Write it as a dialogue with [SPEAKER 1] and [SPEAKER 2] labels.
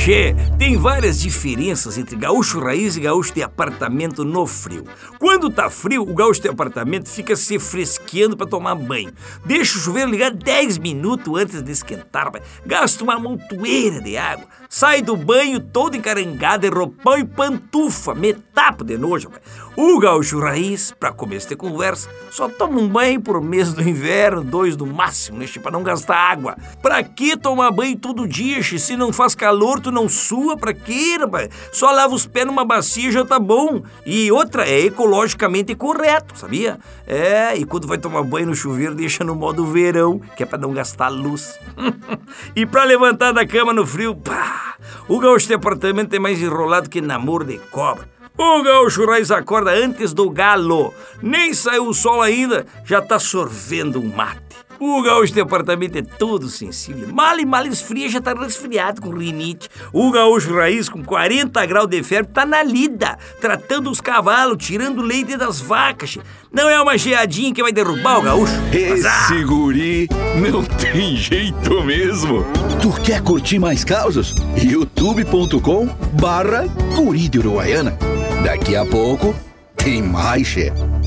[SPEAKER 1] Che, tem várias diferenças entre gaúcho raiz e gaúcho de apartamento no frio. Quando tá frio, o gaúcho de apartamento fica se fresqueando para tomar banho. Deixa o chuveiro ligar 10 minutos antes de esquentar, gasta uma montoeira de água. Sai do banho todo encarangado de roupão e pantufa, metapo de nojo. O gaúcho raiz, para começo de conversa, só toma um banho por mês do inverno, dois no máximo, né, para não gastar água. Pra que tomar banho todo dia, se não faz calor, tu não sua, pra quê, rapaz? Só lava os pés numa bacia já tá bom. E outra, é ecologicamente correto, sabia? É, e quando vai tomar banho no chuveiro, deixa no modo verão, que é pra não gastar luz. e pra levantar da cama no frio, pá, o gaúcho de apartamento é mais enrolado que namoro de cobra. O gaúcho raiz acorda antes do galo. Nem saiu o sol ainda, já tá sorvendo um mate. O gaúcho de apartamento é todo sensível. Mal e mal esfria, já tá resfriado com rinite. O gaúcho raiz com 40 graus de febre tá na lida, tratando os cavalos, tirando leite das vacas. Não é uma geadinha que vai derrubar o gaúcho.
[SPEAKER 2] Esse ah, guri não tem jeito mesmo. Tu quer curtir mais causas? youtube.com barra guri de Uruguaiana. Daqui a pouco tem mais, chefe.